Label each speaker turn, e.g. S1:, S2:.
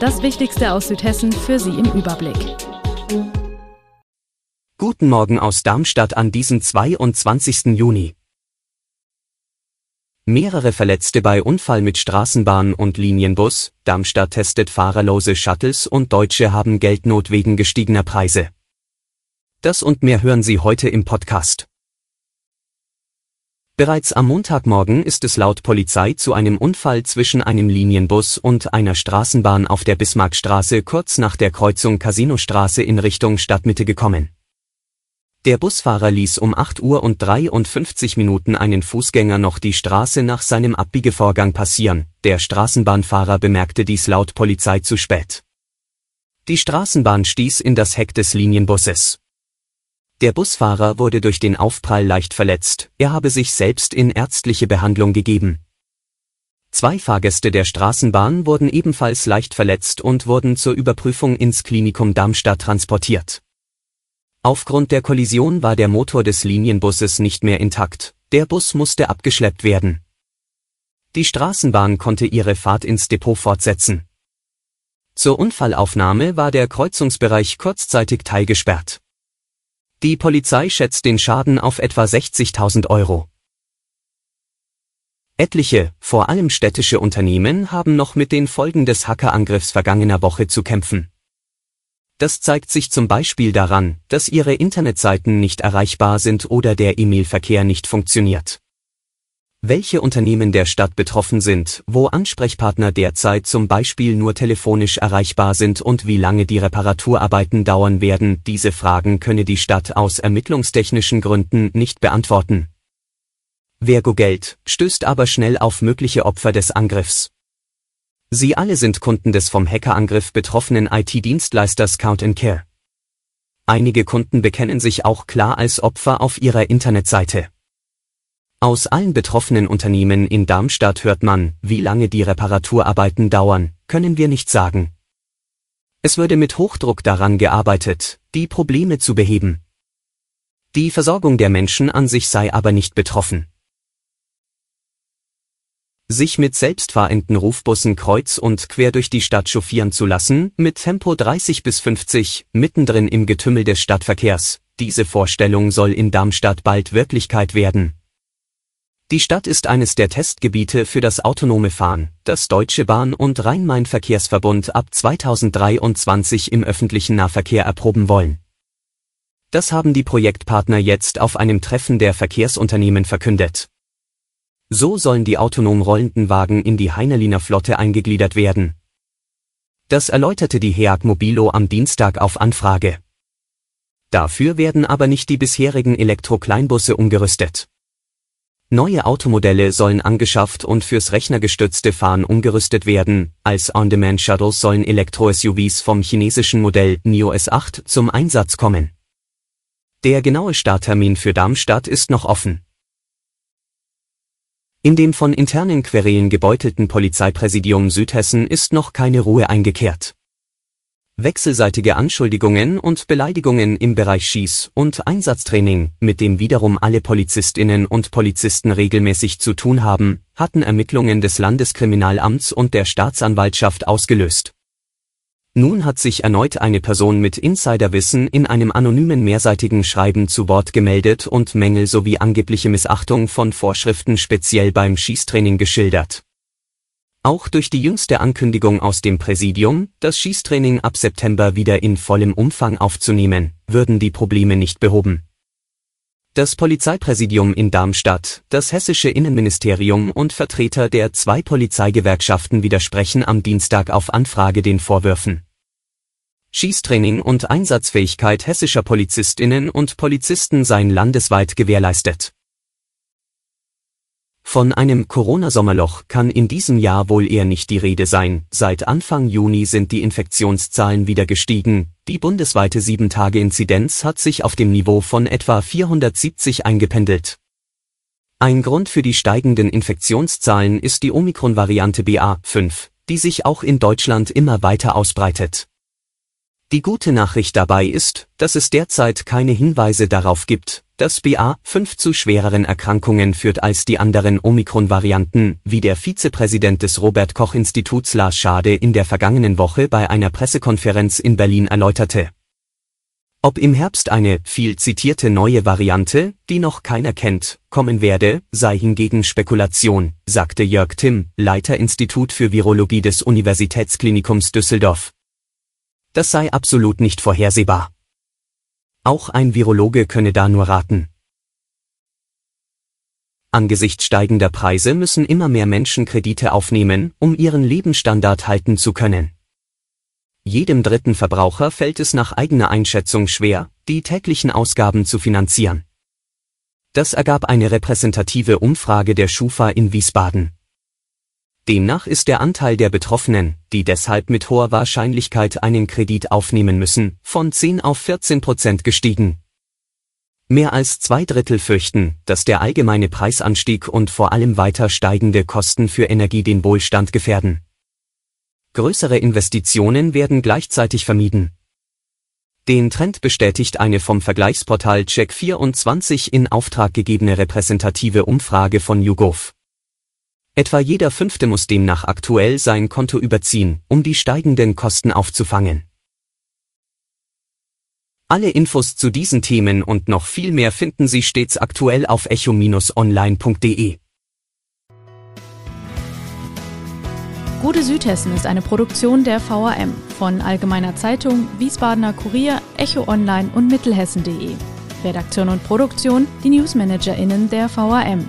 S1: Das Wichtigste aus Südhessen für Sie im Überblick.
S2: Guten Morgen aus Darmstadt an diesem 22. Juni. Mehrere Verletzte bei Unfall mit Straßenbahn und Linienbus, Darmstadt testet fahrerlose Shuttles und Deutsche haben Geldnot wegen gestiegener Preise. Das und mehr hören Sie heute im Podcast. Bereits am Montagmorgen ist es laut Polizei zu einem Unfall zwischen einem Linienbus und einer Straßenbahn auf der Bismarckstraße kurz nach der Kreuzung Casinostraße in Richtung Stadtmitte gekommen. Der Busfahrer ließ um 8 Uhr und 53 Minuten einen Fußgänger noch die Straße nach seinem Abbiegevorgang passieren, der Straßenbahnfahrer bemerkte dies laut Polizei zu spät. Die Straßenbahn stieß in das Heck des Linienbusses. Der Busfahrer wurde durch den Aufprall leicht verletzt, er habe sich selbst in ärztliche Behandlung gegeben. Zwei Fahrgäste der Straßenbahn wurden ebenfalls leicht verletzt und wurden zur Überprüfung ins Klinikum Darmstadt transportiert. Aufgrund der Kollision war der Motor des Linienbusses nicht mehr intakt, der Bus musste abgeschleppt werden. Die Straßenbahn konnte ihre Fahrt ins Depot fortsetzen. Zur Unfallaufnahme war der Kreuzungsbereich kurzzeitig teilgesperrt. Die Polizei schätzt den Schaden auf etwa 60.000 Euro. Etliche, vor allem städtische Unternehmen haben noch mit den Folgen des Hackerangriffs vergangener Woche zu kämpfen. Das zeigt sich zum Beispiel daran, dass ihre Internetseiten nicht erreichbar sind oder der E-Mail-Verkehr nicht funktioniert welche Unternehmen der Stadt betroffen sind, wo Ansprechpartner derzeit zum Beispiel nur telefonisch erreichbar sind und wie lange die Reparaturarbeiten dauern werden, diese Fragen könne die Stadt aus ermittlungstechnischen Gründen nicht beantworten. Vergo Geld stößt aber schnell auf mögliche Opfer des Angriffs. Sie alle sind Kunden des vom Hackerangriff betroffenen IT-Dienstleisters Count Care. Einige Kunden bekennen sich auch klar als Opfer auf ihrer Internetseite. Aus allen betroffenen Unternehmen in Darmstadt hört man, wie lange die Reparaturarbeiten dauern, können wir nicht sagen. Es würde mit Hochdruck daran gearbeitet, die Probleme zu beheben. Die Versorgung der Menschen an sich sei aber nicht betroffen. Sich mit selbstfahrenden Rufbussen kreuz und quer durch die Stadt chauffieren zu lassen, mit Tempo 30 bis 50, mittendrin im Getümmel des Stadtverkehrs, diese Vorstellung soll in Darmstadt bald Wirklichkeit werden. Die Stadt ist eines der Testgebiete für das autonome Fahren, das Deutsche Bahn und Rhein-Main-Verkehrsverbund ab 2023 im öffentlichen Nahverkehr erproben wollen. Das haben die Projektpartner jetzt auf einem Treffen der Verkehrsunternehmen verkündet. So sollen die autonom rollenden Wagen in die Heineliner Flotte eingegliedert werden. Das erläuterte die HEAG Mobilo am Dienstag auf Anfrage. Dafür werden aber nicht die bisherigen Elektro-Kleinbusse umgerüstet. Neue Automodelle sollen angeschafft und fürs rechnergestützte Fahren umgerüstet werden, als On-Demand-Shuttles sollen Elektro-SUVs vom chinesischen Modell NIO S8 zum Einsatz kommen. Der genaue Starttermin für Darmstadt ist noch offen. In dem von internen Querelen gebeutelten Polizeipräsidium Südhessen ist noch keine Ruhe eingekehrt. Wechselseitige Anschuldigungen und Beleidigungen im Bereich Schieß- und Einsatztraining, mit dem wiederum alle Polizistinnen und Polizisten regelmäßig zu tun haben, hatten Ermittlungen des Landeskriminalamts und der Staatsanwaltschaft ausgelöst. Nun hat sich erneut eine Person mit Insiderwissen in einem anonymen mehrseitigen Schreiben zu Wort gemeldet und Mängel sowie angebliche Missachtung von Vorschriften speziell beim Schießtraining geschildert auch durch die jüngste Ankündigung aus dem Präsidium, das Schießtraining ab September wieder in vollem Umfang aufzunehmen, würden die Probleme nicht behoben. Das Polizeipräsidium in Darmstadt, das hessische Innenministerium und Vertreter der zwei Polizeigewerkschaften widersprechen am Dienstag auf Anfrage den Vorwürfen. Schießtraining und Einsatzfähigkeit hessischer Polizistinnen und Polizisten seien landesweit gewährleistet. Von einem Corona-Sommerloch kann in diesem Jahr wohl eher nicht die Rede sein. Seit Anfang Juni sind die Infektionszahlen wieder gestiegen. Die bundesweite 7-Tage-Inzidenz hat sich auf dem Niveau von etwa 470 eingependelt. Ein Grund für die steigenden Infektionszahlen ist die Omikron-Variante BA5, die sich auch in Deutschland immer weiter ausbreitet. Die gute Nachricht dabei ist, dass es derzeit keine Hinweise darauf gibt, dass BA5 zu schwereren Erkrankungen führt als die anderen Omikron-Varianten, wie der Vizepräsident des Robert Koch Instituts Lars Schade in der vergangenen Woche bei einer Pressekonferenz in Berlin erläuterte. Ob im Herbst eine viel zitierte neue Variante, die noch keiner kennt, kommen werde, sei hingegen Spekulation, sagte Jörg Timm, Leiter Institut für Virologie des Universitätsklinikums Düsseldorf. Das sei absolut nicht vorhersehbar. Auch ein Virologe könne da nur raten. Angesichts steigender Preise müssen immer mehr Menschen Kredite aufnehmen, um ihren Lebensstandard halten zu können. Jedem dritten Verbraucher fällt es nach eigener Einschätzung schwer, die täglichen Ausgaben zu finanzieren. Das ergab eine repräsentative Umfrage der Schufa in Wiesbaden. Demnach ist der Anteil der Betroffenen, die deshalb mit hoher Wahrscheinlichkeit einen Kredit aufnehmen müssen, von 10 auf 14 Prozent gestiegen. Mehr als zwei Drittel fürchten, dass der allgemeine Preisanstieg und vor allem weiter steigende Kosten für Energie den Wohlstand gefährden. Größere Investitionen werden gleichzeitig vermieden. Den Trend bestätigt eine vom Vergleichsportal Check24 in Auftrag gegebene repräsentative Umfrage von YouGov. Etwa jeder Fünfte muss demnach aktuell sein Konto überziehen, um die steigenden Kosten aufzufangen. Alle Infos zu diesen Themen und noch viel mehr finden Sie stets aktuell auf echo-online.de.
S1: Gute Südhessen ist eine Produktion der VAM von Allgemeiner Zeitung, Wiesbadener Kurier, Echo Online und Mittelhessen.de. Redaktion und Produktion die NewsmanagerInnen der VAM.